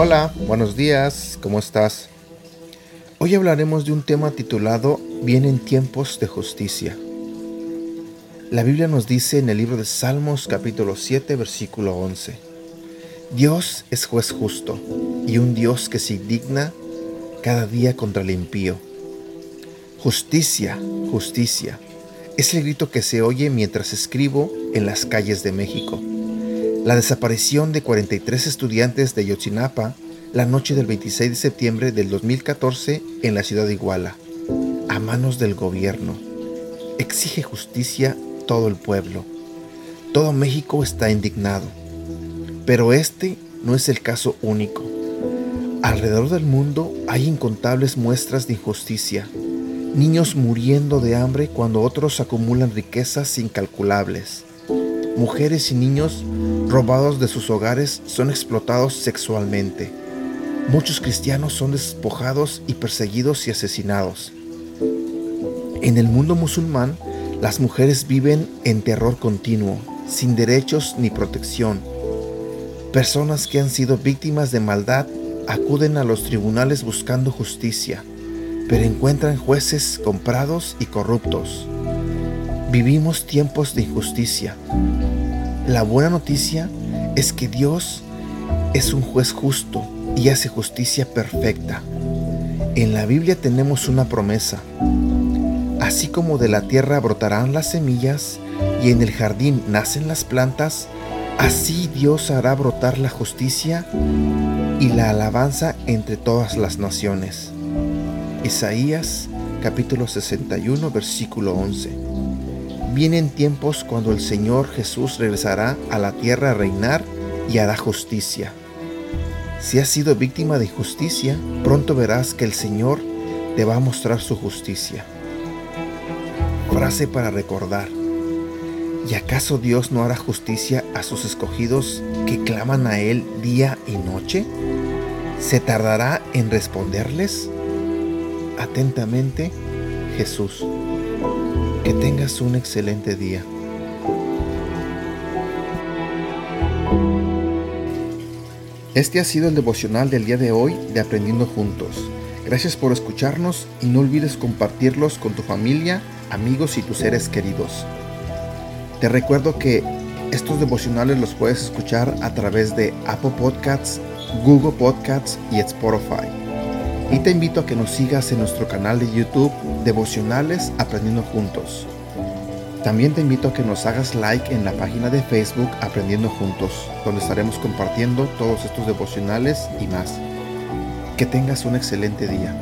Hola, buenos días, ¿cómo estás? Hoy hablaremos de un tema titulado Vienen tiempos de justicia. La Biblia nos dice en el libro de Salmos capítulo 7 versículo 11, Dios es juez justo y un Dios que se indigna cada día contra el impío. Justicia, justicia, es el grito que se oye mientras escribo en las calles de México. La desaparición de 43 estudiantes de Yotzinapa la noche del 26 de septiembre del 2014 en la ciudad de Iguala, a manos del gobierno. Exige justicia todo el pueblo. Todo México está indignado. Pero este no es el caso único. Alrededor del mundo hay incontables muestras de injusticia. Niños muriendo de hambre cuando otros acumulan riquezas incalculables mujeres y niños robados de sus hogares son explotados sexualmente. Muchos cristianos son despojados y perseguidos y asesinados. En el mundo musulmán, las mujeres viven en terror continuo, sin derechos ni protección. Personas que han sido víctimas de maldad acuden a los tribunales buscando justicia, pero encuentran jueces comprados y corruptos. Vivimos tiempos de injusticia. La buena noticia es que Dios es un juez justo y hace justicia perfecta. En la Biblia tenemos una promesa. Así como de la tierra brotarán las semillas y en el jardín nacen las plantas, así Dios hará brotar la justicia y la alabanza entre todas las naciones. Isaías capítulo 61 versículo 11. Vienen tiempos cuando el Señor Jesús regresará a la tierra a reinar y hará justicia. Si has sido víctima de injusticia, pronto verás que el Señor te va a mostrar su justicia. Frase para recordar. ¿Y acaso Dios no hará justicia a sus escogidos que claman a Él día y noche? ¿Se tardará en responderles? Atentamente, Jesús. Que tengas un excelente día. Este ha sido el devocional del día de hoy de Aprendiendo Juntos. Gracias por escucharnos y no olvides compartirlos con tu familia, amigos y tus seres queridos. Te recuerdo que estos devocionales los puedes escuchar a través de Apple Podcasts, Google Podcasts y Spotify. Y te invito a que nos sigas en nuestro canal de YouTube Devocionales Aprendiendo Juntos. También te invito a que nos hagas like en la página de Facebook Aprendiendo Juntos, donde estaremos compartiendo todos estos devocionales y más. Que tengas un excelente día.